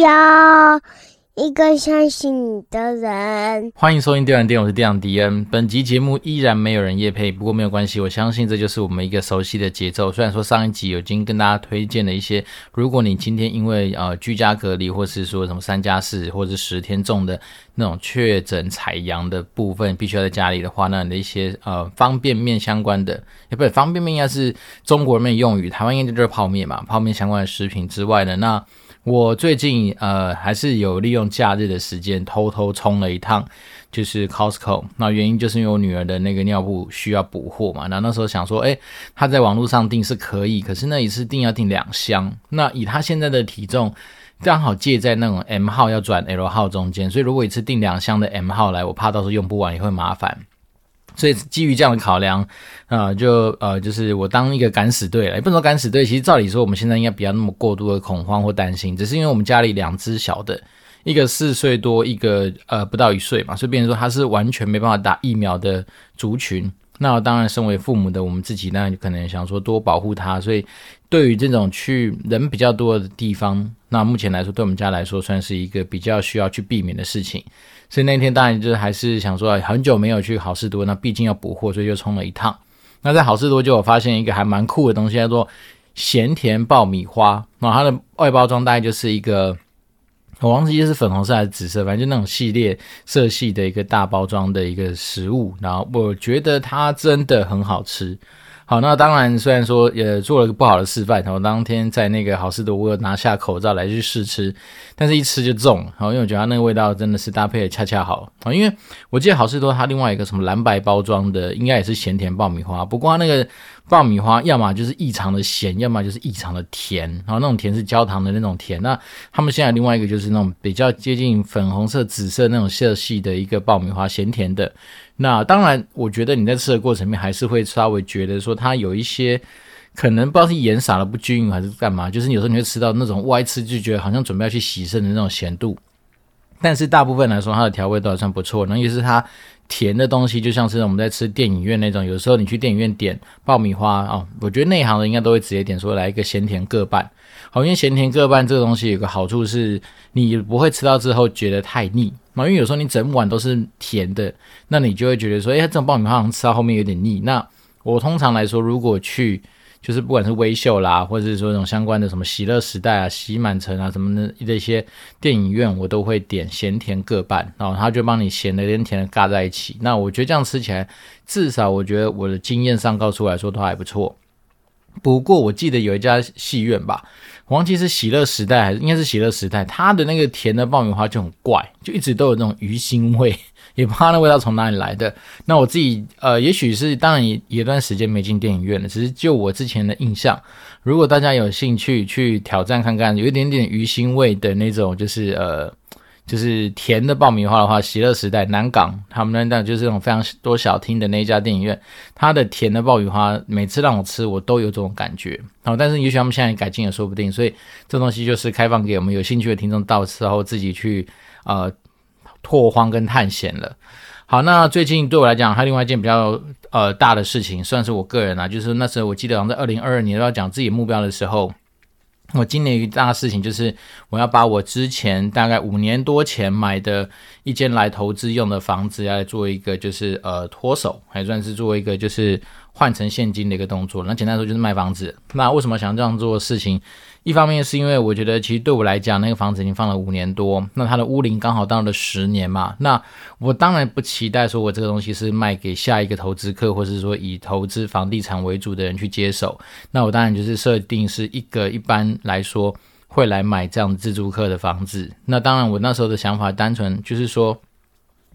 要。一个相信你的人。欢迎收听《电玩店》，我是电玩迪恩。本集节目依然没有人夜配，不过没有关系，我相信这就是我们一个熟悉的节奏。虽然说上一集已经跟大家推荐了一些，如果你今天因为呃居家隔离，或是说什么三加四或者十天重的那种确诊采阳的部分，必须要在家里的话，那你的一些呃方便面相关的，也不对，方便面应该是中国人用语，台湾应该就是泡面嘛，泡面相关的食品之外的那。我最近呃还是有利用假日的时间偷偷冲了一趟，就是 Costco。那原因就是因为我女儿的那个尿布需要补货嘛。那那时候想说，诶，她在网络上订是可以，可是那一次订要订两箱。那以她现在的体重，刚好介在那种 M 号要转 L 号中间，所以如果一次订两箱的 M 号来，我怕到时候用不完也会麻烦。所以基于这样的考量，啊、就呃，就是我当一个敢死队了，也不能说敢死队。其实照理说，我们现在应该不要那么过度的恐慌或担心，只是因为我们家里两只小的，一个四岁多，一个呃不到一岁嘛，所以变成说他是完全没办法打疫苗的族群。那当然，身为父母的我们自己，那可能想说多保护他。所以对于这种去人比较多的地方，那目前来说，对我们家来说，算是一个比较需要去避免的事情。所以那天当然就是还是想说，很久没有去好事多，那毕竟要补货，所以就冲了一趟。那在好事多就有发现一个还蛮酷的东西，叫做咸甜爆米花。那它的外包装大概就是一个，我忘记是粉红色还是紫色，反正就那种系列色系的一个大包装的一个食物。然后我觉得它真的很好吃。好，那当然，虽然说也做了个不好的示范，然后当天在那个好事多，我有拿下口罩来去试吃，但是一吃就中，然后，因为我觉得它那个味道真的是搭配的恰恰好，好，因为我记得好事多它另外一个什么蓝白包装的，应该也是咸甜爆米花，不过它那个爆米花要么就是异常的咸，要么就是异常的甜，然后那种甜是焦糖的那种甜，那他们现在另外一个就是那种比较接近粉红色、紫色那种色系的一个爆米花，咸甜的。那当然，我觉得你在吃的过程里面还是会稍微觉得说它有一些可能不知道是盐撒的不均匀还是干嘛，就是有时候你会吃到那种歪吃就觉得好像准备要去洗肾的那种咸度。但是大部分来说，它的调味都还算不错。那也是它甜的东西，就像是我们在吃电影院那种，有时候你去电影院点爆米花哦，我觉得内行的应该都会直接点说来一个咸甜各半。好，因为咸甜各半这个东西有个好处是，你不会吃到之后觉得太腻。因为有时候你整碗都是甜的，那你就会觉得说，哎，这种爆米花好像吃到后面有点腻。那我通常来说，如果去就是不管是微秀啦，或者是说这种相关的什么喜乐时代啊、喜满城啊什么的这些电影院，我都会点咸甜各半，然后他就帮你咸的跟甜的尬在一起。那我觉得这样吃起来，至少我觉得我的经验上告诉我来说都还不错。不过我记得有一家戏院吧。我忘记是喜乐时代还是应该是喜乐时代，它的那个甜的爆米花就很怪，就一直都有那种鱼腥味，也不知道那味道从哪里来的。那我自己呃，也许是当然也有段时间没进电影院了，只是就我之前的印象，如果大家有兴趣去挑战看看，有一点点鱼腥味的那种，就是呃。就是甜的爆米花的话，喜乐时代南港他们那档就是那种非常多小厅的那一家电影院，它的甜的爆米花每次让我吃，我都有这种感觉。好，但是也许他们现在改进也说不定，所以这东西就是开放给我们有兴趣的听众到时候自己去呃拓荒跟探险了。好，那最近对我来讲，还有另外一件比较呃大的事情，算是我个人啊，就是那时候我记得好像在二零二二年要讲自己目标的时候。我今年一大事情就是，我要把我之前大概五年多前买的一间来投资用的房子，要来做一个就是呃脱手，还算是做一个就是换成现金的一个动作。那简单说就是卖房子。那为什么想这样做的事情？一方面是因为我觉得，其实对我来讲，那个房子已经放了五年多，那它的屋龄刚好到了十年嘛。那我当然不期待说我这个东西是卖给下一个投资客，或是说以投资房地产为主的人去接手。那我当然就是设定是一个一般来说会来买这样自住客的房子。那当然，我那时候的想法单纯就是说。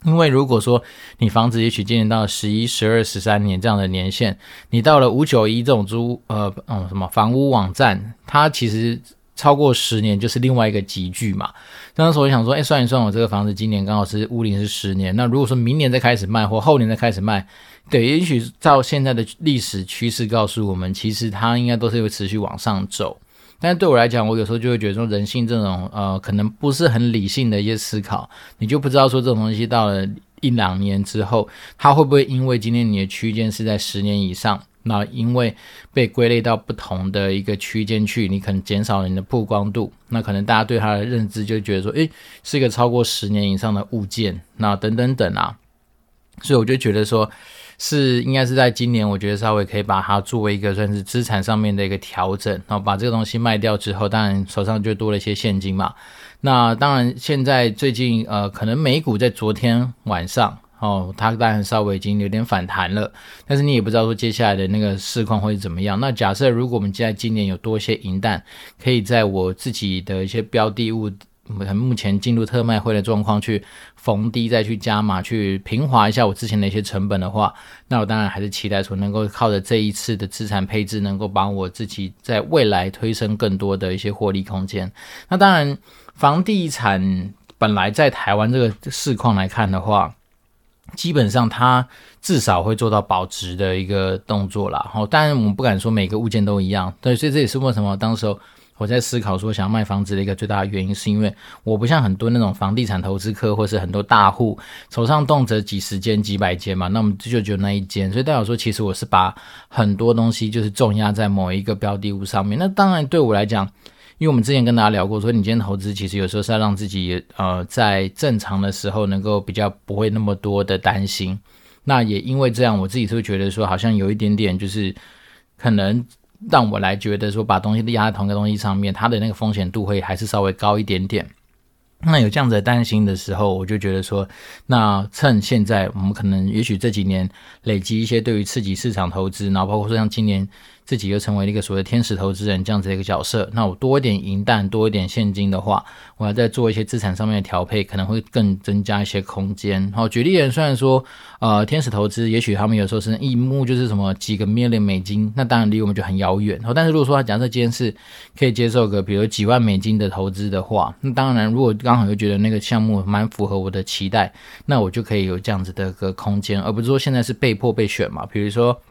因为如果说你房子也许今年到十一、十二、十三年这样的年限，你到了五九一这种租呃嗯什么房屋网站，它其实超过十年就是另外一个集聚嘛。那时候我想说，哎，算一算，我这个房子今年刚好是屋龄是十年，那如果说明年再开始卖或后年再开始卖，对，也许照现在的历史趋势告诉我们，其实它应该都是会持续往上走。但对我来讲，我有时候就会觉得说，人性这种呃，可能不是很理性的一些思考，你就不知道说这种东西到了一两年之后，它会不会因为今天你的区间是在十年以上，那因为被归类到不同的一个区间去，你可能减少了你的曝光度，那可能大家对它的认知就觉得说，诶，是一个超过十年以上的物件，那等等等啊，所以我就觉得说，是应该是在今年，我觉得稍微可以把它作为一个算是资产上面的一个调整，然后把这个东西卖掉之后，当然手上就多了一些现金嘛。那当然现在最近呃，可能美股在昨天晚上。哦，它当然稍微已经有点反弹了，但是你也不知道说接下来的那个市况会怎么样。那假设如果我们现在今年有多一些银弹，可以在我自己的一些标的物，我们目前进入特卖会的状况去逢低再去加码，去平滑一下我之前的一些成本的话，那我当然还是期待说能够靠着这一次的资产配置，能够帮我自己在未来推升更多的一些获利空间。那当然，房地产本来在台湾这个市况来看的话，基本上，它至少会做到保值的一个动作啦。好，当然我们不敢说每个物件都一样。对，所以这也是为什么当时候我在思考说想要卖房子的一个最大的原因，是因为我不像很多那种房地产投资客，或是很多大户手上动辄几十间、几百间嘛，那我们就只有那一间。所以代表说，其实我是把很多东西就是重压在某一个标的物上面。那当然对我来讲。因为我们之前跟大家聊过，说你今天投资其实有时候是要让自己呃在正常的时候能够比较不会那么多的担心。那也因为这样，我自己是会觉得说好像有一点点就是可能让我来觉得说把东西压在同一个东西上面，它的那个风险度会还是稍微高一点点。那有这样子的担心的时候，我就觉得说，那趁现在我们可能也许这几年累积一些对于刺激市场投资，然后包括说像今年。自己又成为了一个所谓的天使投资人这样子的一个角色，那我多一点银弹，多一点现金的话，我要再做一些资产上面的调配，可能会更增加一些空间。好，举例人虽然说，呃，天使投资，也许他们有时候是一目就是什么几个 million 美金，那当然离我们就很遥远。好，但是如果说他假设今天是可以接受个比如几万美金的投资的话，那当然如果刚刚好又觉得那个项目蛮符合我的期待，那我就可以有这样子的一个空间，而不是说现在是被迫被选嘛，比如说。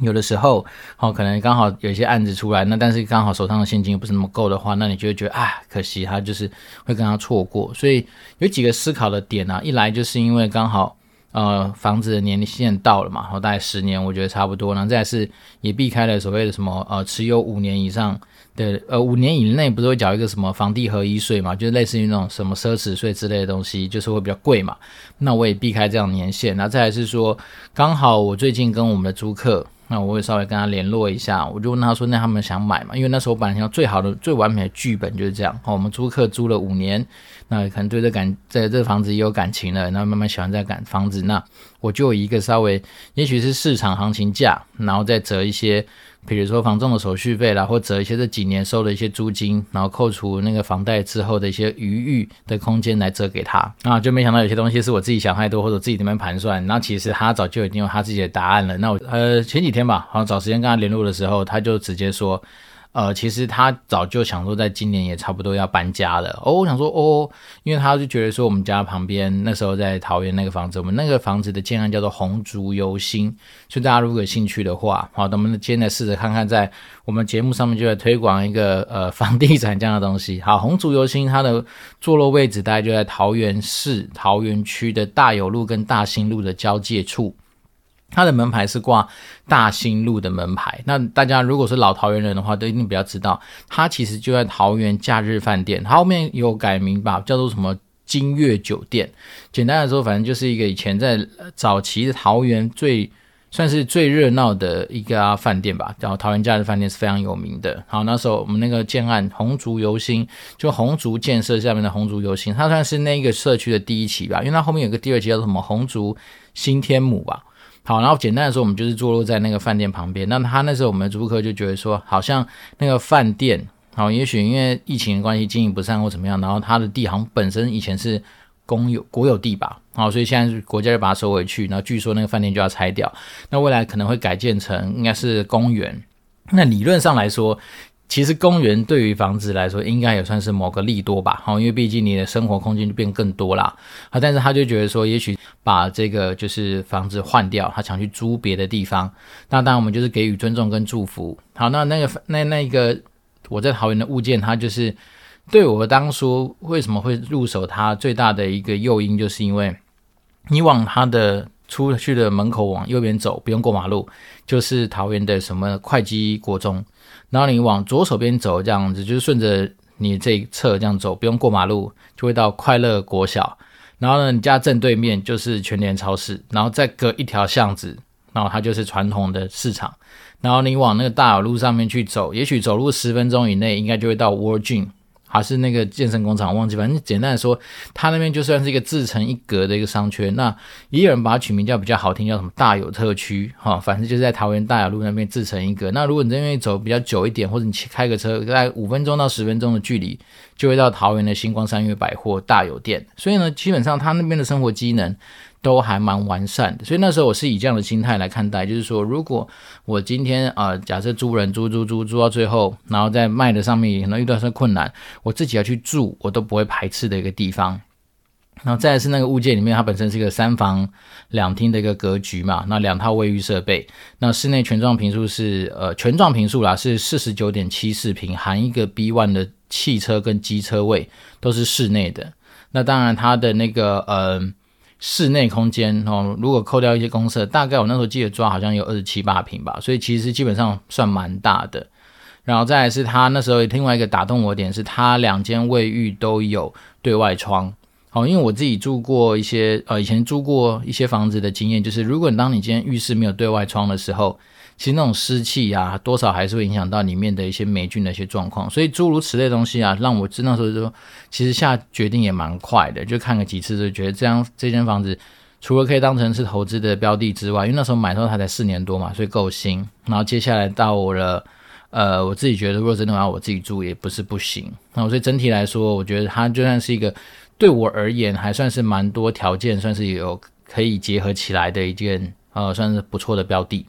有的时候，哦，可能刚好有一些案子出来，那但是刚好手上的现金又不是那么够的话，那你就会觉得啊，可惜他就是会跟他错过。所以有几个思考的点啊，一来就是因为刚好呃房子的年龄限到了嘛，然后大概十年，我觉得差不多。然后再是也避开了所谓的什么呃持有五年以上对呃五年以内不是会缴一个什么房地合一税嘛，就是类似于那种什么奢侈税之类的东西，就是会比较贵嘛。那我也避开这样年限。那再来是说，刚好我最近跟我们的租客。那我会稍微跟他联络一下，我就问他说：“那他们想买嘛？因为那时候本来想最好的、最完美的剧本就是这样。好，我们租客租了五年，那可能对这感在这房子也有感情了，然后慢慢喜欢这感房子。那我就有一个稍微，也许是市场行情价，然后再折一些。”比如说房仲的手续费啦，或者一些这几年收的一些租金，然后扣除那个房贷之后的一些余裕的空间来折给他，啊，就没想到有些东西是我自己想太多，或者自己这边盘算，那其实他早就已经有他自己的答案了。那我呃前几天吧，好像找时间跟他联络的时候，他就直接说。呃，其实他早就想说，在今年也差不多要搬家了。哦，我想说，哦，因为他就觉得说，我们家旁边那时候在桃园那个房子，我们那个房子的建案叫做红竹游心，所以大家如果有兴趣的话，好，那我们今天来试着看看，在我们节目上面就来推广一个呃房地产这样的东西。好，红竹游心它的坐落位置大概就在桃园市桃园区的大有路跟大兴路的交界处。它的门牌是挂大兴路的门牌，那大家如果是老桃园人的话，都一定比较知道，它其实就在桃园假日饭店，它后面有改名吧，叫做什么金悦酒店。简单来说，反正就是一个以前在早期的桃园最算是最热闹的一家饭店吧，然后桃园假日饭店是非常有名的。好，那时候我们那个建案红竹游心，就红竹建设下面的红竹游心，它算是那个社区的第一期吧，因为它后面有个第二期叫什么红竹新天母吧。好，然后简单的说，我们就是坐落在那个饭店旁边。那他那时候我们的租客就觉得说，好像那个饭店，好，也许因为疫情的关系经营不善或怎么样，然后他的地好像本身以前是公有国有地吧，好，所以现在国家就把它收回去。然后据说那个饭店就要拆掉，那未来可能会改建成应该是公园。那理论上来说，其实公园对于房子来说，应该也算是某个利多吧，哈，因为毕竟你的生活空间就变更多啦。啊，但是他就觉得说，也许把这个就是房子换掉，他想去租别的地方。那当然我们就是给予尊重跟祝福。好，那那个那那个我在桃园的物件，它就是对我当初为什么会入手它最大的一个诱因，就是因为你往它的出去的门口往右边走，不用过马路，就是桃园的什么会稽国中。然后你往左手边走，这样子就是顺着你这一侧这样走，不用过马路，就会到快乐国小。然后呢，你家正对面就是全联超市，然后再隔一条巷子，然后它就是传统的市场。然后你往那个大马路上面去走，也许走路十分钟以内，应该就会到 World Gym。还是那个健身工厂，忘记，反正简单的说，它那边就算是一个自成一格的一个商圈。那也有人把它取名叫比较好听，叫什么大有特区，哈，反正就是在桃园大雅路那边自成一格。那如果你这边走比较久一点，或者你开个车，大概五分钟到十分钟的距离，就会到桃园的星光三越百货大有店。所以呢，基本上它那边的生活机能。都还蛮完善的，所以那时候我是以这样的心态来看待，就是说，如果我今天啊、假设租人租租租租到最后，然后在卖的上面可能遇到一些困难，我自己要去住，我都不会排斥的一个地方。然后再来是那个物件里面，它本身是一个三房两厅的一个格局嘛，那两套卫浴设备，那室内全幢坪数是呃全幢坪数啦是四十九点七四坪，含一个 B one 的汽车跟机车位都是室内的。那当然它的那个呃。室内空间哦，如果扣掉一些公厕，大概我那时候记得抓好像有二十七八平吧，所以其实基本上算蛮大的。然后再来是他那时候另外一个打动我点是，他两间卫浴都有对外窗。好，因为我自己住过一些呃以前租过一些房子的经验，就是如果你当你今天浴室没有对外窗的时候。其实那种湿气啊，多少还是会影响到里面的一些霉菌的一些状况，所以诸如此类的东西啊，让我知道说说，其实下决定也蛮快的，就看个几次就觉得这样这间房子除了可以当成是投资的标的之外，因为那时候买的时候它才四年多嘛，所以够新。然后接下来到了，呃，我自己觉得如果真的要我自己住也不是不行。那所以整体来说，我觉得它就算是一个对我而言还算是蛮多条件，算是有可以结合起来的一件呃，算是不错的标的。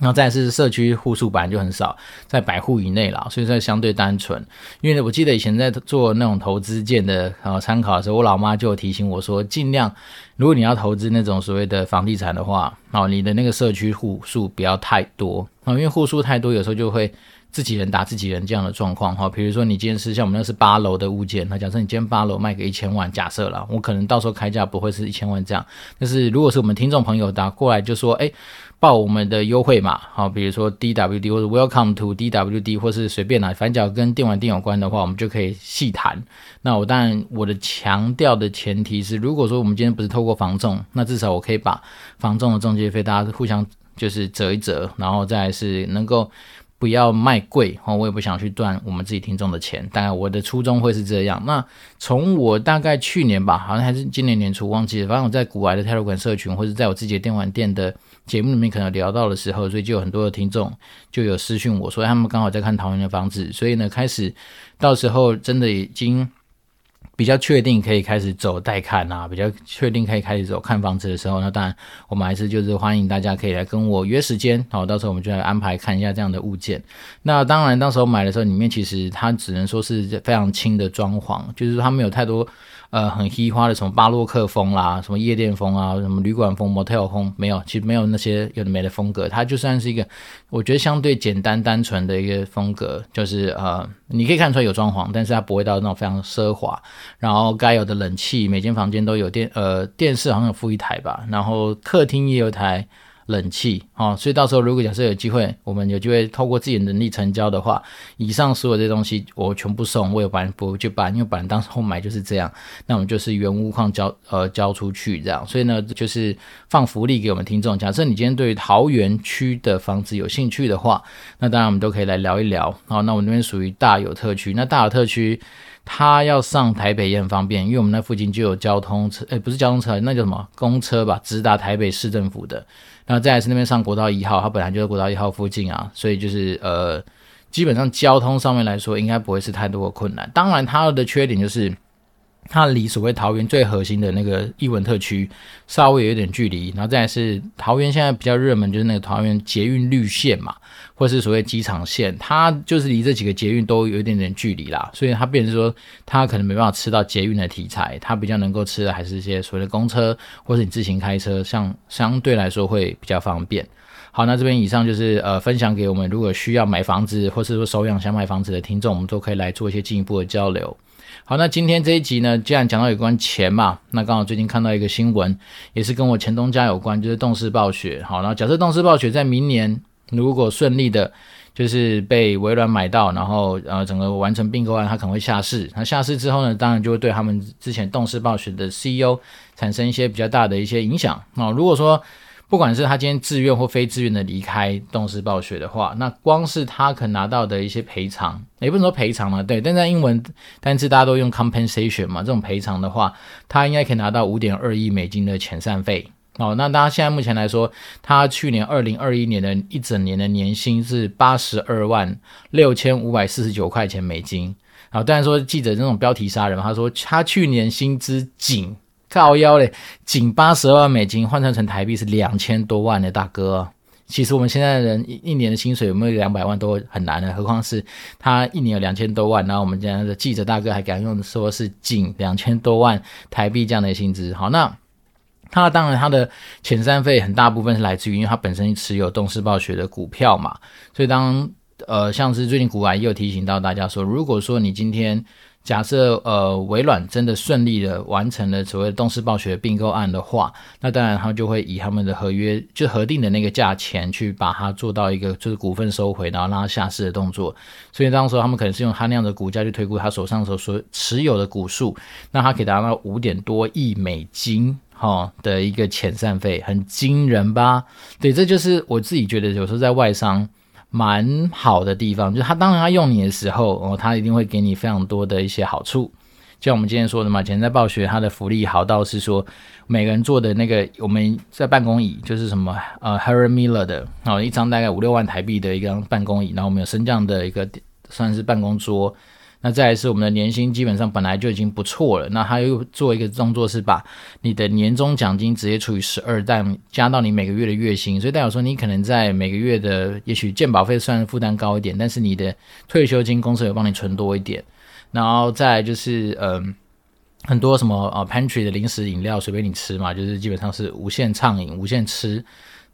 然后再是社区户数本来就很少，在百户以内啦，所以说相对单纯。因为我记得以前在做那种投资建的呃参考的时候，我老妈就有提醒我说，尽量如果你要投资那种所谓的房地产的话，哦，你的那个社区户数不要太多啊，因为户数太多，有时候就会。自己人打自己人这样的状况哈，比如说你今天是像我们那是八楼的物件，那假设你今天八楼卖给一千万，假设了，我可能到时候开价不会是一千万这样，但是如果是我们听众朋友打过来就说，哎，报我们的优惠码，好，比如说 DWD 或者 Welcome to DWD 或是随便哪，反正只要跟电玩店有关的话，我们就可以细谈。那我当然我的强调的前提是，如果说我们今天不是透过房仲，那至少我可以把房仲的中介费大家互相就是折一折，然后再是能够。不要卖贵哦，我也不想去赚我们自己听众的钱。当然，我的初衷会是这样。那从我大概去年吧，好像还是今年年初忘记了。反正我在古玩的泰罗馆社群，或者在我自己的电玩店的节目里面，可能聊到的时候，所以就有很多的听众就有私讯我说，他们刚好在看桃园的房子，所以呢，开始到时候真的已经。比较确定可以开始走带看啊，比较确定可以开始走看房子的时候，那当然我们还是就是欢迎大家可以来跟我约时间，好，到时候我们就来安排看一下这样的物件。那当然，到时候买的时候，里面其实它只能说是非常轻的装潢，就是它没有太多。呃，很嘻花的什么巴洛克风啦，什么夜店风啊，什么旅馆风、motel 风，没有，其实没有那些有的没的风格。它就算是一个，我觉得相对简单单纯的一个风格，就是呃，你可以看出来有装潢，但是它不会到那种非常奢华。然后该有的冷气，每间房间都有电，呃，电视好像有附一台吧，然后客厅也有台。冷气哦，所以到时候如果假设有机会，我们有机会透过自己的能力成交的话，以上所有这些东西我全部送，我也不不就办，因为本来当时候买就是这样，那我们就是原屋况交呃交出去这样，所以呢就是放福利给我们听众。假设你今天对于桃园区的房子有兴趣的话，那当然我们都可以来聊一聊。好，那我们那边属于大有特区，那大有特区它要上台北也很方便，因为我们那附近就有交通车，诶，不是交通车，那叫什么公车吧，直达台北市政府的。那再来是那边上国道一号，它本来就在国道一号附近啊，所以就是呃，基本上交通上面来说，应该不会是太多的困难。当然，它的缺点就是。它离所谓桃园最核心的那个艺文特区稍微有一点距离，然后再来是桃园现在比较热门就是那个桃园捷运绿线嘛，或是所谓机场线，它就是离这几个捷运都有一点点距离啦，所以它变成说它可能没办法吃到捷运的题材，它比较能够吃的还是一些所谓的公车或者你自行开车，像相对来说会比较方便。好，那这边以上就是呃分享给我们如果需要买房子或是说手痒想买房子的听众，我们都可以来做一些进一步的交流。好，那今天这一集呢，既然讲到有关钱嘛，那刚好最近看到一个新闻，也是跟我前东家有关，就是动视暴雪。好，然后假设动视暴雪在明年如果顺利的，就是被微软买到，然后呃整个完成并购案，它可能会下市。那下市之后呢，当然就会对他们之前动视暴雪的 CEO 产生一些比较大的一些影响。那如果说不管是他今天自愿或非自愿的离开动视暴雪的话，那光是他可拿到的一些赔偿，也不能说赔偿嘛，对，但在英文单词大家都用 compensation 嘛，这种赔偿的话，他应该可以拿到五点二亿美金的遣散费。哦，那大家现在目前来说，他去年二零二一年的一整年的年薪是八十二万六千五百四十九块钱美金。好，当然说记者这种标题杀人，他说他去年薪资仅。靠腰嘞，仅八十万美金换算成台币是两千多万的大哥。其实我们现在的人一一年的薪水有没有两百万都很难的，何况是他一年有两千多万。然后我们这样的记者大哥还敢用说是仅两千多万台币这样的薪资。好，那他当然他的遣散费很大部分是来自于，因为他本身持有动视暴雪的股票嘛。所以当呃像是最近股癌也有提醒到大家说，如果说你今天。假设呃微软真的顺利的完成了所谓的动视暴雪并购案的话，那当然他就会以他们的合约就核定的那个价钱去把它做到一个就是股份收回，然后让它下市的动作。所以当时他们可能是用他那样的股价去推估他手上所所持有的股数，那他可以达到五点多亿美金哈的一个遣散费，很惊人吧？对，这就是我自己觉得有时候在外商。蛮好的地方，就是他当然他用你的时候，哦，他一定会给你非常多的一些好处。就像我们今天说的嘛，以前在暴雪，他的福利好到是说，每个人坐的那个我们在办公椅，就是什么呃 Herman Miller 的，哦，一张大概五六万台币的一张办公椅，然后我们有升降的一个算是办公桌。那再来是我们的年薪基本上本来就已经不错了，那他又做一个动作是把你的年终奖金直接除以十二，但加到你每个月的月薪，所以代表说你可能在每个月的也许健保费算负担高一点，但是你的退休金公司有帮你存多一点，然后再就是嗯、很多什么呃 pantry 的零食饮料随便你吃嘛，就是基本上是无限畅饮无限吃。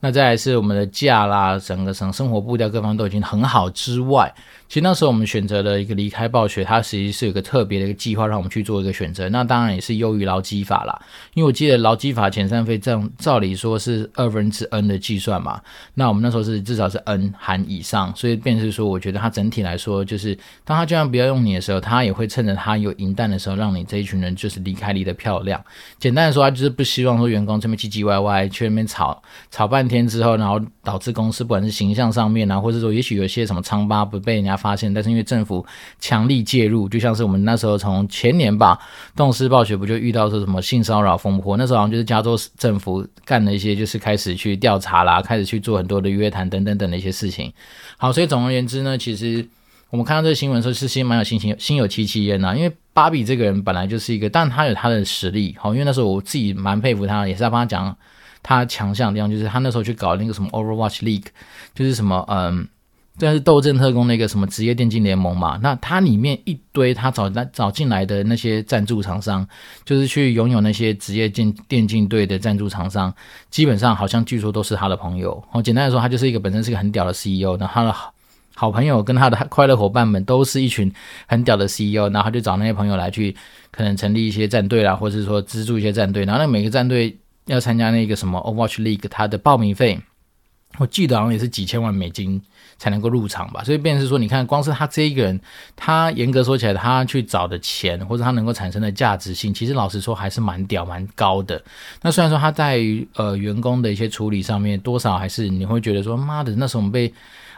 那再来是我们的假啦，整个生生活步调各方都已经很好之外，其实那时候我们选择了一个离开暴雪，它实际是有个特别的一个计划让我们去做一个选择。那当然也是优于劳基法啦，因为我记得劳基法遣散费这样照理说是二分之 n 的计算嘛，那我们那时候是至少是 n 含以上，所以便是说，我觉得它整体来说就是，当他就算不要用你的时候，他也会趁着他有银弹的时候，让你这一群人就是离开离得漂亮。简单的说，他就是不希望说员工这边唧唧歪歪去那边吵吵半天之后，然后导致公司不管是形象上面啊，或者说也许有些什么疮疤不被人家发现，但是因为政府强力介入，就像是我们那时候从前年吧，动视暴雪不就遇到说什么性骚扰风波？那时候好像就是加州政府干了一些，就是开始去调查啦，开始去做很多的约谈等等等的一些事情。好，所以总而言之呢，其实我们看到这个新闻。的时候，是心蛮有心情，心有戚戚焉呐。因为芭比这个人本来就是一个，但他有他的实力。好，因为那时候我自己蛮佩服他，也是在帮他讲。他强项的地方就是他那时候去搞那个什么 Overwatch League，就是什么嗯，这是斗阵特工那个什么职业电竞联盟嘛。那它里面一堆他找那找进来的那些赞助厂商，就是去拥有那些职业电电竞队的赞助厂商，基本上好像据说都是他的朋友。哦，简单来说，他就是一个本身是个很屌的 CEO，那他的好好朋友跟他的快乐伙伴们都是一群很屌的 CEO，然后他就找那些朋友来去可能成立一些战队啦，或者是说资助一些战队，然后那每个战队。要参加那个什么 Overwatch League，它的报名费，我记得好像也是几千万美金才能够入场吧。所以，便是说，你看，光是他这一个人，他严格说起来，他去找的钱或者他能够产生的价值性，其实老实说还是蛮屌、蛮高的。那虽然说他在呃员工的一些处理上面，多少还是你会觉得说，妈的，那时候我们被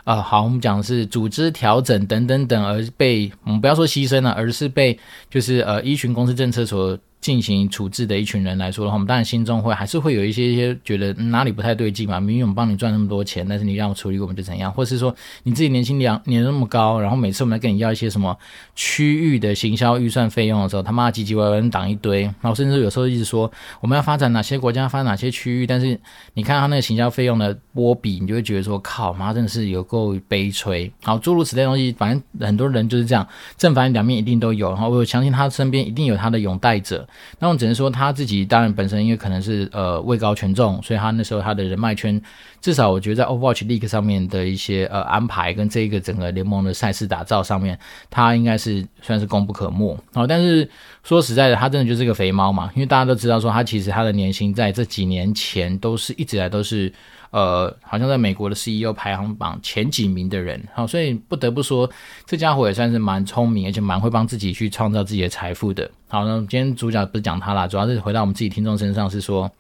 啊、好，我们讲的是组织调整等等等而被我们不要说牺牲了，而是被就是呃依循公司政策所。进行处置的一群人来说的话，我们当然心中会还是会有一些一些觉得哪里不太对劲嘛。明明我们帮你赚那么多钱，但是你让我处理我们就怎样，或是说你自己年薪两年那么高，然后每次我们来跟你要一些什么区域的行销预算费用的时候，他妈唧唧歪歪挡一堆，然后甚至有时候一直说我们要发展哪些国家，发展哪些区域，但是你看他那个行销费用的波比，你就会觉得说靠妈真的是有够悲催。好，诸如此类东西，反正很多人就是这样，正反两面一定都有。然后我相信他身边一定有他的拥戴者。那我只能说他自己当然本身因为可能是呃位高权重，所以他那时候他的人脉圈，至少我觉得在 Overwatch League 上面的一些呃安排跟这个整个联盟的赛事打造上面，他应该是算是功不可没。好，但是说实在的，他真的就是个肥猫嘛，因为大家都知道说他其实他的年薪在这几年前都是一直来都是。呃，好像在美国的 CEO 排行榜前几名的人，好，所以不得不说，这家伙也算是蛮聪明，而且蛮会帮自己去创造自己的财富的。好，那今天主角不是讲他啦，主要是回到我们自己听众身上，是说，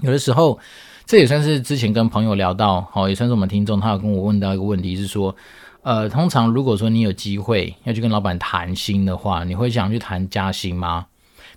有的时候这也算是之前跟朋友聊到，好，也算是我们听众，他有跟我问到一个问题，是说，呃，通常如果说你有机会要去跟老板谈薪的话，你会想去谈加薪吗？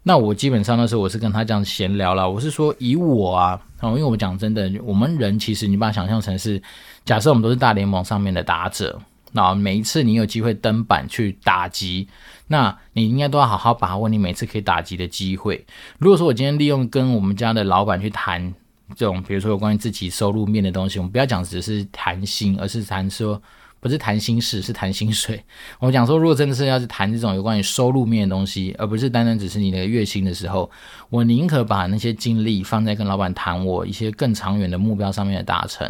那我基本上那时候我是跟他这样闲聊了，我是说以我啊，因为我们讲真的，我们人其实你把它想象成是，假设我们都是大联盟上面的打者，那每一次你有机会登板去打击，那你应该都要好好把握你每次可以打击的机会。如果说我今天利用跟我们家的老板去谈这种，比如说有关于自己收入面的东西，我们不要讲只是谈薪，而是谈说。不是谈心事，是谈薪水。我们讲说，如果真的是要是谈这种有关于收入面的东西，而不是单单只是你的月薪的时候，我宁可把那些精力放在跟老板谈我一些更长远的目标上面的达成。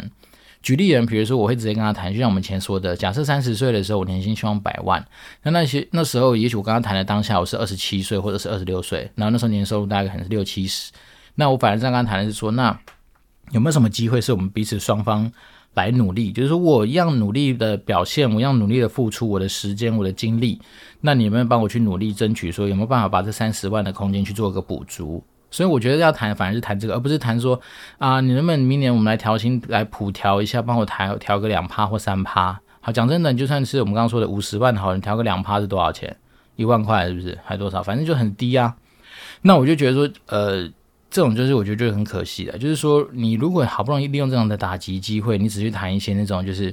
举例人，比如说，我会直接跟他谈，就像我们前说的，假设三十岁的时候，我年薪希望百万，那那些那时候，也许我跟他谈的当下，我是二十七岁或者是二十六岁，然后那时候年收入大概可能是六七十，那我反而在跟他谈的是说，那有没有什么机会是我们彼此双方？来努力，就是说我一样努力的表现，我一样努力的付出我的时间、我的精力。那你们帮我去努力争取，说有没有办法把这三十万的空间去做个补足？所以我觉得要谈，反而是谈这个，而不是谈说啊，你能不能明年我们来调薪，来普调一下，帮我调调个两趴或三趴？好，讲真的，就算是我们刚刚说的五十万，好，你调个两趴是多少钱？一万块是不是？还多少？反正就很低啊。那我就觉得说，呃。这种就是我觉得就很可惜的，就是说你如果好不容易利用这样的打击机会，你只去谈一些那种就是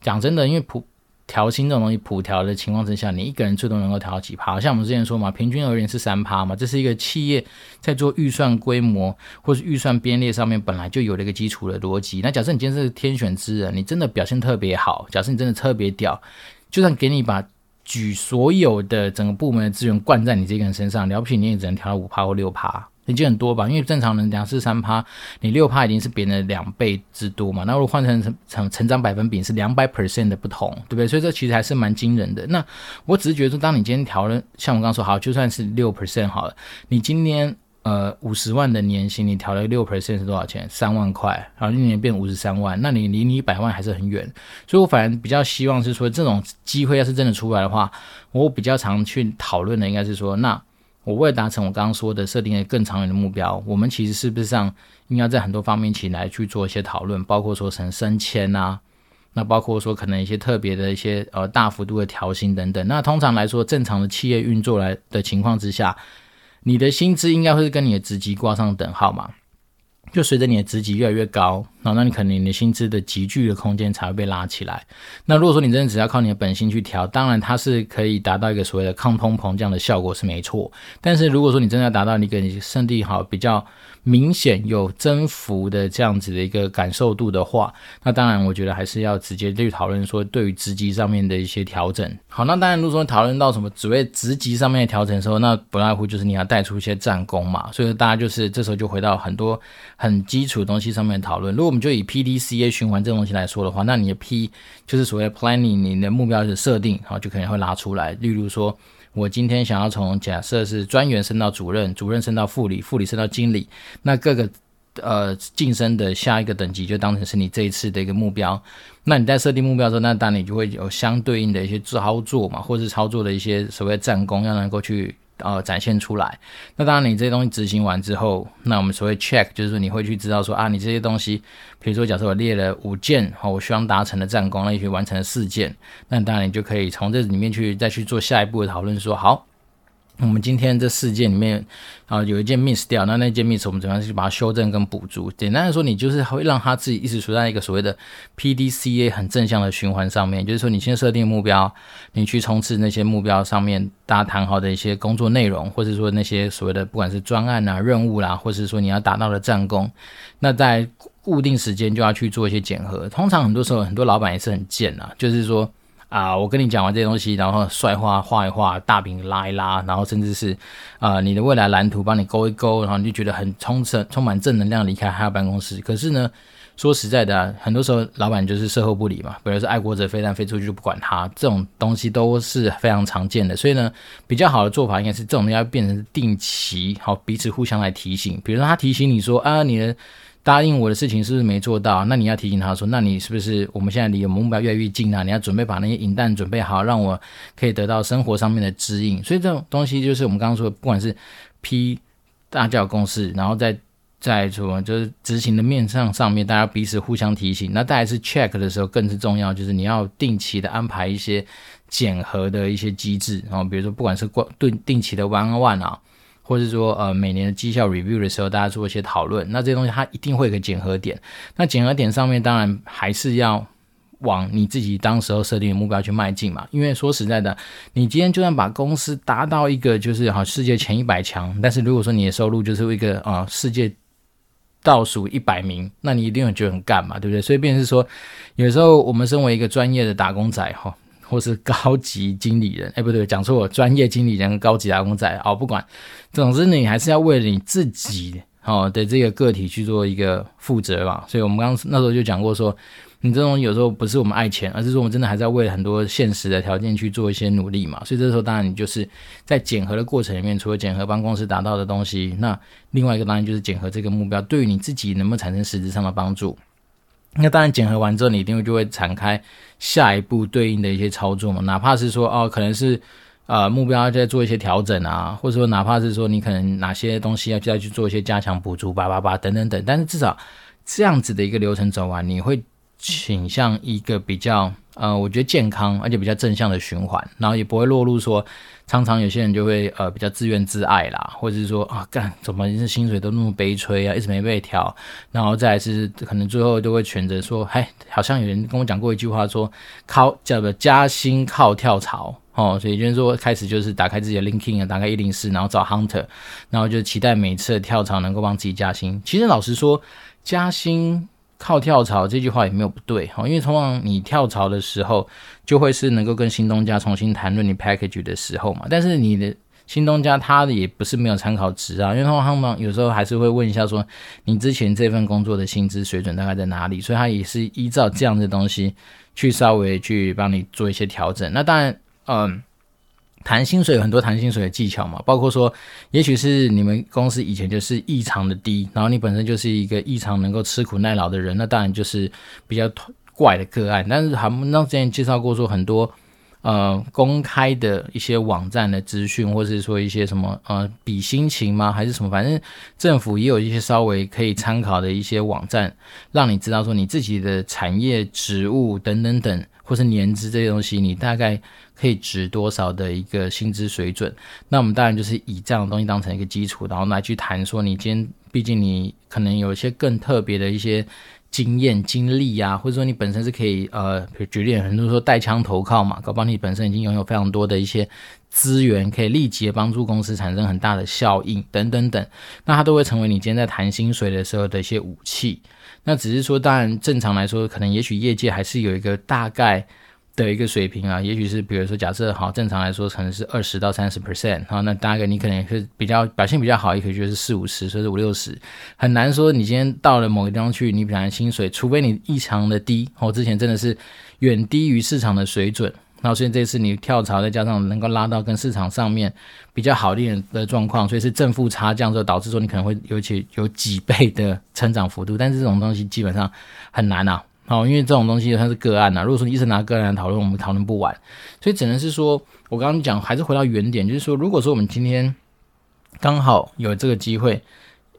讲真的，因为普调薪这种东西普调的情况之下，你一个人最多能够调到几趴？像我们之前说嘛，平均而言是三趴嘛，这是一个企业在做预算规模或是预算编列上面本来就有了一个基础的逻辑。那假设你今天是天选之人，你真的表现特别好，假设你真的特别屌，就算给你把举所有的整个部门的资源灌在你这个人身上，了不起你也只能调到五趴或六趴。已经很多吧，因为正常人讲是三趴，你六趴已经是别人的两倍之多嘛。那如果换成成成成长百分比是两百 percent 的不同，对不对？所以这其实还是蛮惊人的。那我只是觉得说，当你今天调了，像我刚刚说，好，就算是六 percent 好了，你今天呃五十万的年薪，你调了六 percent 是多少钱？三万块，然后一年变五十三万，那你离你一百万还是很远。所以我反而比较希望是说，这种机会要是真的出来的话，我比较常去讨论的应该是说，那。我为了达成我刚刚说的设定的更长远的目标，我们其实是不是上应该在很多方面起来去做一些讨论，包括说成升迁啊，那包括说可能一些特别的一些呃大幅度的调薪等等。那通常来说，正常的企业运作来的情况之下，你的薪资应该会是跟你的职级挂上等号嘛？就随着你的职级越来越高。哦，那你可能你的薪资的集聚的空间才会被拉起来。那如果说你真的只要靠你的本薪去调，当然它是可以达到一个所谓的抗通膨这样的效果是没错。但是如果说你真的要达到一个你胜利好比较明显有增幅的这样子的一个感受度的话，那当然我觉得还是要直接去讨论说对于职级上面的一些调整。好，那当然如果说讨论到什么职位职级上面的调整的时候，那不外乎就是你要带出一些战功嘛。所以大家就是这时候就回到很多很基础的东西上面讨论。如果们就以 PDCA 循环这种东西来说的话，那你的 P 就是所谓 planning，你的目标是设定，好，就可能会拉出来。例如说，我今天想要从假设是专员升到主任，主任升到副理，副理升到经理，那各个呃晋升的下一个等级就当成是你这一次的一个目标。那你在设定目标的时候，那当然你就会有相对应的一些操作嘛，或是操作的一些所谓战功，要能够去。呃，展现出来。那当然，你这些东西执行完之后，那我们所谓 check 就是说，你会去知道说啊，你这些东西，比如说，假设我列了五件，好，我希望达成的战功，那也许完成了四件，那当然你就可以从这里面去再去做下一步的讨论，说好。我们今天这四件里面，啊，有一件 miss 掉，那那件 miss 我们怎么样去把它修正跟补足？简单的说，你就是会让他自己一直处在一个所谓的 PDCA 很正向的循环上面，就是说你先设定目标，你去冲刺那些目标上面大家谈好的一些工作内容，或者说那些所谓的不管是专案啊、任务啦，或者是说你要达到的战功，那在固定时间就要去做一些检核。通常很多时候很多老板也是很贱啊，就是说。啊、我跟你讲完这些东西，然后帅画画一画，大饼拉一拉，然后甚至是啊、你的未来蓝图帮你勾一勾，然后你就觉得很充实、充满正能量离开他的办公室。可是呢，说实在的、啊，很多时候老板就是事后不理嘛，比如说爱国者飞弹飞出去就不管他，这种东西都是非常常见的。所以呢，比较好的做法应该是这种要变成定期，好彼此互相来提醒。比如说他提醒你说啊，你的。答应我的事情是不是没做到？那你要提醒他说，那你是不是我们现在离我们目标越来越近啊？你要准备把那些引弹准备好，让我可以得到生活上面的指引。所以这种东西就是我们刚刚说的，不管是 P 大家有共识，然后在在说就是执行的面上上面，大家彼此互相提醒。那再来是 check 的时候更是重要，就是你要定期的安排一些检核的一些机制，然后比如说不管是过定定期的 one on one 啊。或者说，呃，每年的绩效 review 的时候，大家做一些讨论，那这些东西它一定会有个检核点。那检核点上面，当然还是要往你自己当时候设定的目标去迈进嘛。因为说实在的，你今天就算把公司达到一个就是好世界前一百强，但是如果说你的收入就是一个啊、世界倒数一百名，那你一定会觉得很干嘛，对不对？所以，变成是说，有时候我们身为一个专业的打工仔，哈。或是高级经理人，哎，不对，讲错，专业经理人高级打工仔，哦，不管，总之你还是要为了你自己哦的这个个体去做一个负责嘛。所以我们刚那时候就讲过说，你这种有时候不是我们爱钱，而是说我们真的还是要为了很多现实的条件去做一些努力嘛。所以这时候当然你就是在检核的过程里面，除了检核帮公司达到的东西，那另外一个当然就是检核这个目标对于你自己能不能产生实质上的帮助。那当然，检核完之后，你一定会就会展开下一步对应的一些操作嘛。哪怕是说哦，可能是呃目标要再做一些调整啊，或者说哪怕是说你可能哪些东西要再去做一些加强补助，叭叭叭等等等。但是至少这样子的一个流程走完，你会倾向一个比较呃，我觉得健康而且比较正向的循环，然后也不会落入说。常常有些人就会呃比较自怨自艾啦，或者是说啊干怎么是薪水都那么悲催啊，一直没被调，然后再来是可能最后都会选择说，嘿，好像有人跟我讲过一句话说，靠叫做加薪靠跳槽哦，所以就是说开始就是打开自己的 LinkedIn 啊，打开一零四，然后找 Hunter，然后就期待每次的跳槽能够帮自己加薪。其实老实说，加薪。靠跳槽这句话也没有不对哈，因为通常你跳槽的时候，就会是能够跟新东家重新谈论你 package 的时候嘛。但是你的新东家他也不是没有参考值啊，因为通常他们有时候还是会问一下说，你之前这份工作的薪资水准大概在哪里，所以他也是依照这样的东西去稍微去帮你做一些调整。那当然，嗯。谈薪水有很多谈薪水的技巧嘛，包括说，也许是你们公司以前就是异常的低，然后你本身就是一个异常能够吃苦耐劳的人，那当然就是比较怪的个案。但是他们那之前介绍过说很多呃公开的一些网站的资讯，或是说一些什么呃比心情吗，还是什么，反正政府也有一些稍微可以参考的一些网站，让你知道说你自己的产业职务等等等。或是年资这些东西，你大概可以值多少的一个薪资水准？那我们当然就是以这样的东西当成一个基础，然后来去谈说，你今天毕竟你可能有一些更特别的一些经验经历啊，或者说你本身是可以呃，举例很多人说带枪投靠嘛，搞不好你本身已经拥有非常多的一些资源，可以立即帮助公司产生很大的效应等等等，那它都会成为你今天在谈薪水的时候的一些武器。那只是说，当然正常来说，可能也许业界还是有一个大概的一个水平啊，也许是比如说假设好，正常来说可能是二十到三十 percent 好，那大概你可能是比较表现比较好，也可以就是四五十，甚至五六十，很难说你今天到了某个地方去，你本来薪水，除非你异常的低，我之前真的是远低于市场的水准。然后，所以这次你跳槽，再加上能够拉到跟市场上面比较好一点的状况，所以是正负差这样之后，导致说你可能会尤其有几倍的成长幅度。但是这种东西基本上很难啊，好，因为这种东西它是个案呐。如果说你一直拿个案来讨论，我们讨论不完。所以只能是说，我刚刚讲还是回到原点，就是说，如果说我们今天刚好有这个机会。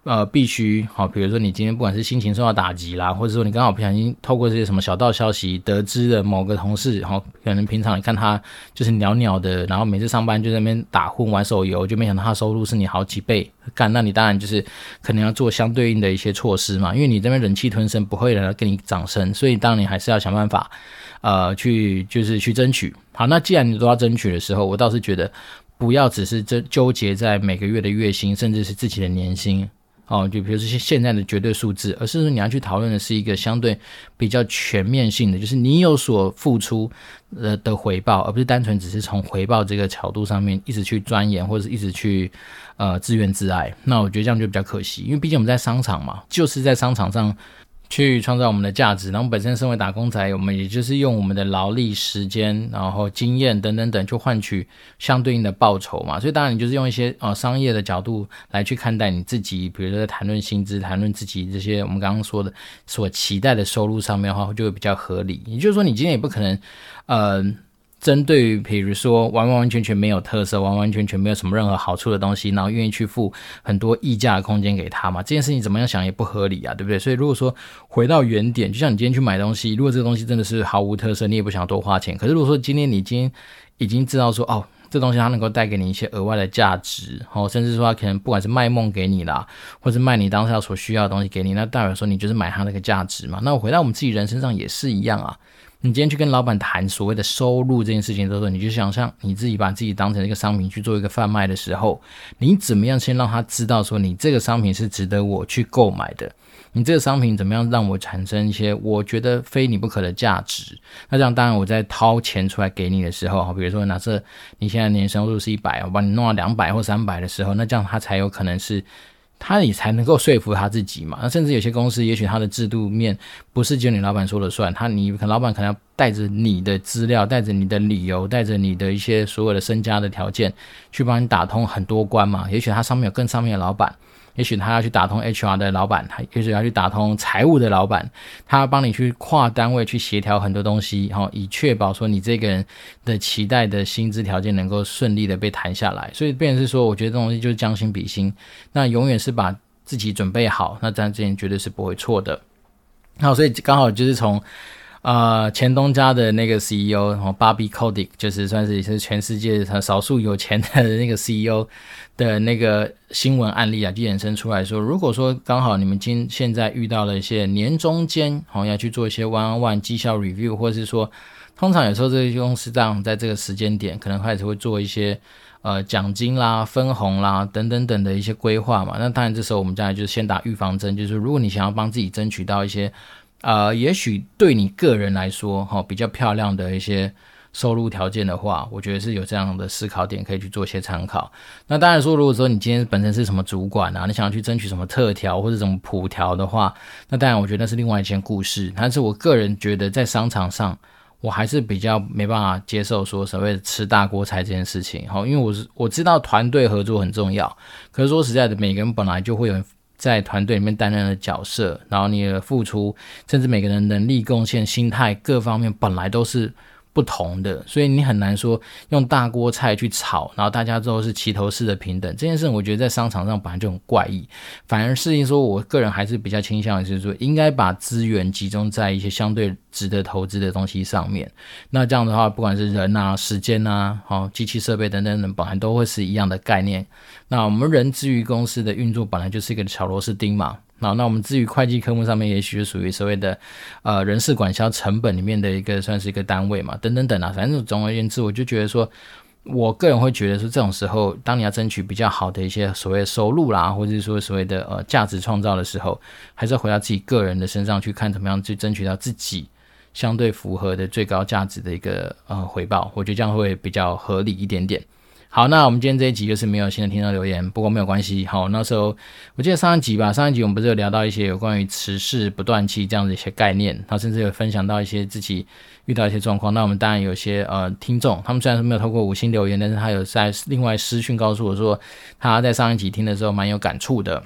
呃，必须好，比如说你今天不管是心情受到打击啦，或者说你刚好不小心透过这些什么小道消息得知了某个同事，然后可能平常你看他就是袅袅的，然后每次上班就在那边打混玩手游，就没想到他收入是你好几倍干，那你当然就是可能要做相对应的一些措施嘛，因为你这边忍气吞声不会有人给你掌声，所以当你还是要想办法，呃，去就是去争取。好，那既然你都要争取的时候，我倒是觉得不要只是纠纠结在每个月的月薪，甚至是自己的年薪。哦，就比如说现在的绝对数字，而是说你要去讨论的是一个相对比较全面性的，就是你有所付出呃的回报，而不是单纯只是从回报这个角度上面一直去钻研或者是一直去呃自怨自艾。那我觉得这样就比较可惜，因为毕竟我们在商场嘛，就是在商场上。去创造我们的价值，然后本身身为打工仔，我们也就是用我们的劳力、时间，然后经验等等等，去换取相对应的报酬嘛。所以当然你就是用一些呃商业的角度来去看待你自己，比如说在谈论薪资、谈论自己这些我们刚刚说的所期待的收入上面的话，就会比较合理。也就是说，你今天也不可能，呃。针对于比如说完完全全没有特色，完完全全没有什么任何好处的东西，然后愿意去付很多溢价的空间给他嘛？这件事情怎么样想也不合理啊，对不对？所以如果说回到原点，就像你今天去买东西，如果这个东西真的是毫无特色，你也不想多花钱。可是如果说今天你今天已经知道说哦，这东西它能够带给你一些额外的价值，哦，甚至说它可能不管是卖梦给你啦，或者卖你当下所需要的东西给你，那代表说你就是买它那个价值嘛？那我回到我们自己人身上也是一样啊。你今天去跟老板谈所谓的收入这件事情的时候，你就想象你自己把自己当成一个商品去做一个贩卖的时候，你怎么样先让他知道说你这个商品是值得我去购买的？你这个商品怎么样让我产生一些我觉得非你不可的价值？那这样当然我在掏钱出来给你的时候，比如说假设你现在年收入是一百，我把你弄到两百或三百的时候，那这样他才有可能是。他也才能够说服他自己嘛。那甚至有些公司，也许他的制度面不是就你老板说了算，他你可能老板可能要带着你的资料，带着你的理由，带着你的一些所有的身家的条件，去帮你打通很多关嘛。也许他上面有更上面的老板。也许他要去打通 HR 的老板，他也许要去打通财务的老板，他要帮你去跨单位去协调很多东西，然后以确保说你这个人的期待的薪资条件能够顺利的被谈下来。所以，变成是说，我觉得这东西就是将心比心，那永远是把自己准备好，那这样这件绝对是不会错的。好，所以刚好就是从。呃，前东家的那个 CEO，然后 Bobby Kotick，就是算是也是全世界少数有钱的那个 CEO 的那个新闻案例啊，就衍生出来说，如果说刚好你们今现在遇到了一些年中间，好、哦、要去做一些 one-on-one 绩效 review，或者是说，通常有时候这些公司这样在这个时间点，可能开始会做一些呃奖金啦、分红啦等等等的一些规划嘛。那当然，这时候我们将来就是先打预防针，就是如果你想要帮自己争取到一些。呃，也许对你个人来说，哈、比较漂亮的一些收入条件的话，我觉得是有这样的思考点可以去做一些参考。那当然说，如果说你今天本身是什么主管啊，你想要去争取什么特调或者什么普调的话，那当然我觉得那是另外一件故事。但是我个人觉得，在商场上，我还是比较没办法接受说所谓的吃大锅菜这件事情。哈、因为我是我知道团队合作很重要，可是说实在的，每个人本来就会有。在团队里面担任的角色，然后你的付出，甚至每个人能力、贡献、心态各方面，本来都是。不同的，所以你很难说用大锅菜去炒，然后大家都是齐头式的平等。这件事，我觉得在商场上本来就很怪异。反而是说，我个人还是比较倾向于是说，应该把资源集中在一些相对值得投资的东西上面。那这样的话，不管是人啊、时间啊、好机器设备等等等，本来都会是一样的概念。那我们人之于公司的运作，本来就是一个小螺丝钉嘛。好，那我们至于会计科目上面，也许是属于所谓的呃人事管销成本里面的一个算是一个单位嘛，等等等啊，反正总而言之，我就觉得说，我个人会觉得说，这种时候，当你要争取比较好的一些所谓收入啦，或者是说所谓的呃价值创造的时候，还是要回到自己个人的身上去看，怎么样去争取到自己相对符合的最高价值的一个呃回报，我觉得这样会比较合理一点点。好，那我们今天这一集就是没有新的听众留言，不过没有关系。好，那时候我记得上一集吧，上一集我们不是有聊到一些有关于持续不断期这样的一些概念，他甚至有分享到一些自己遇到一些状况。那我们当然有些呃听众，他们虽然是没有透过五星留言，但是他有在另外私讯告诉我说，他在上一集听的时候蛮有感触的。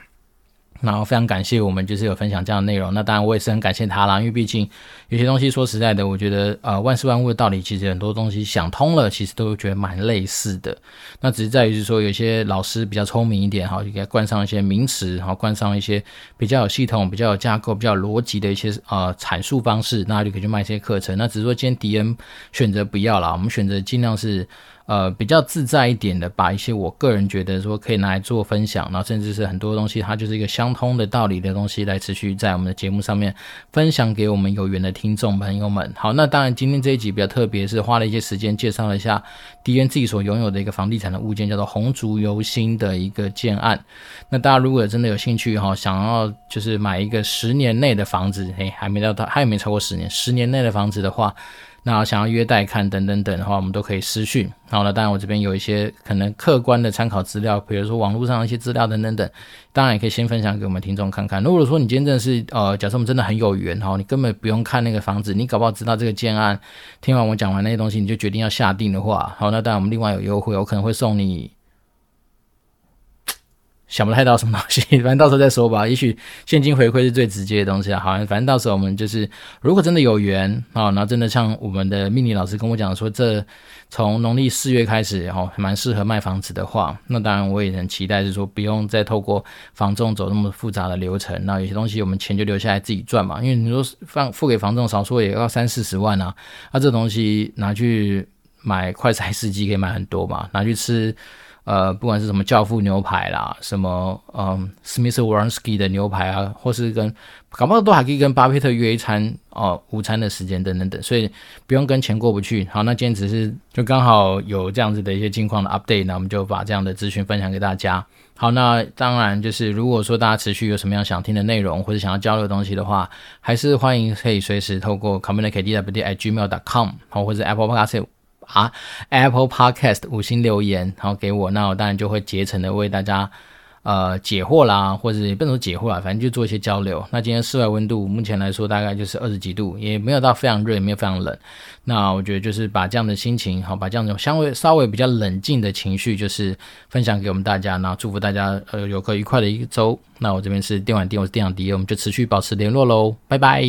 然后非常感谢我们就是有分享这样的内容，那当然我也是很感谢他啦，因为毕竟有些东西说实在的，我觉得呃万事万物的道理其实很多东西想通了，其实都觉得蛮类似的。那只是在于是说有些老师比较聪明一点哈，就给他冠上一些名词，然后冠上一些比较有系统、比较有架构、比较有逻辑的一些呃阐述方式，那就可以去卖一些课程。那只是说今天迪恩选择不要了，我们选择尽量是。呃，比较自在一点的，把一些我个人觉得说可以拿来做分享，然后甚至是很多东西，它就是一个相通的道理的东西，来持续在我们的节目上面分享给我们有缘的听众朋友们。好，那当然今天这一集比较特别，是花了一些时间介绍了一下迪恩自己所拥有的一个房地产的物件，叫做红竹游心的一个建案。那大家如果真的有兴趣哈，想要就是买一个十年内的房子，嘿，还没到他，还没超过十年，十年内的房子的话。那想要约带看等等等的话，我们都可以私讯。好了，当然我这边有一些可能客观的参考资料，比如说网络上的一些资料等等等，当然也可以先分享给我们听众看看。如果说你今天真的是呃，假设我们真的很有缘哈，你根本不用看那个房子，你搞不好知道这个建案，听完我讲完那些东西，你就决定要下定的话，好，那当然我们另外有优惠，我可能会送你。想不太到什么东西，反正到时候再说吧。也许现金回馈是最直接的东西啊。好，反正到时候我们就是，如果真的有缘啊，然后真的像我们的命理老师跟我讲说，这从农历四月开始，然后蛮适合卖房子的话，那当然我也很期待，是说不用再透过房仲走那么复杂的流程。那有些东西我们钱就留下来自己赚嘛，因为你说放付给房仲，少说也要三四十万啊。那这东西拿去买快筛试剂可以买很多嘛，拿去吃。呃，不管是什么教父牛排啦，什么嗯，Smith Woronski 的牛排啊，或是跟搞不好都还可以跟巴菲特约一餐哦，午餐的时间等等等，所以不用跟钱过不去。好，那今天只是就刚好有这样子的一些近况的 update，那我们就把这样的资讯分享给大家。好，那当然就是如果说大家持续有什么样想听的内容，或者想要交流的东西的话，还是欢迎可以随时透过 communicatedwd@gmail.com 好，或者 Apple Podcast。啊，Apple Podcast 五星留言，然后给我，那我当然就会竭诚的为大家呃解惑啦，或者也不能说解惑啦，反正就做一些交流。那今天室外温度目前来说大概就是二十几度，也没有到非常热，也没有非常冷。那我觉得就是把这样的心情，好，把这样的相对稍微比较冷静的情绪，就是分享给我们大家，那祝福大家呃有个愉快的一个周。那我这边是电玩店，我是电长迪，我们就持续保持联络喽，拜拜。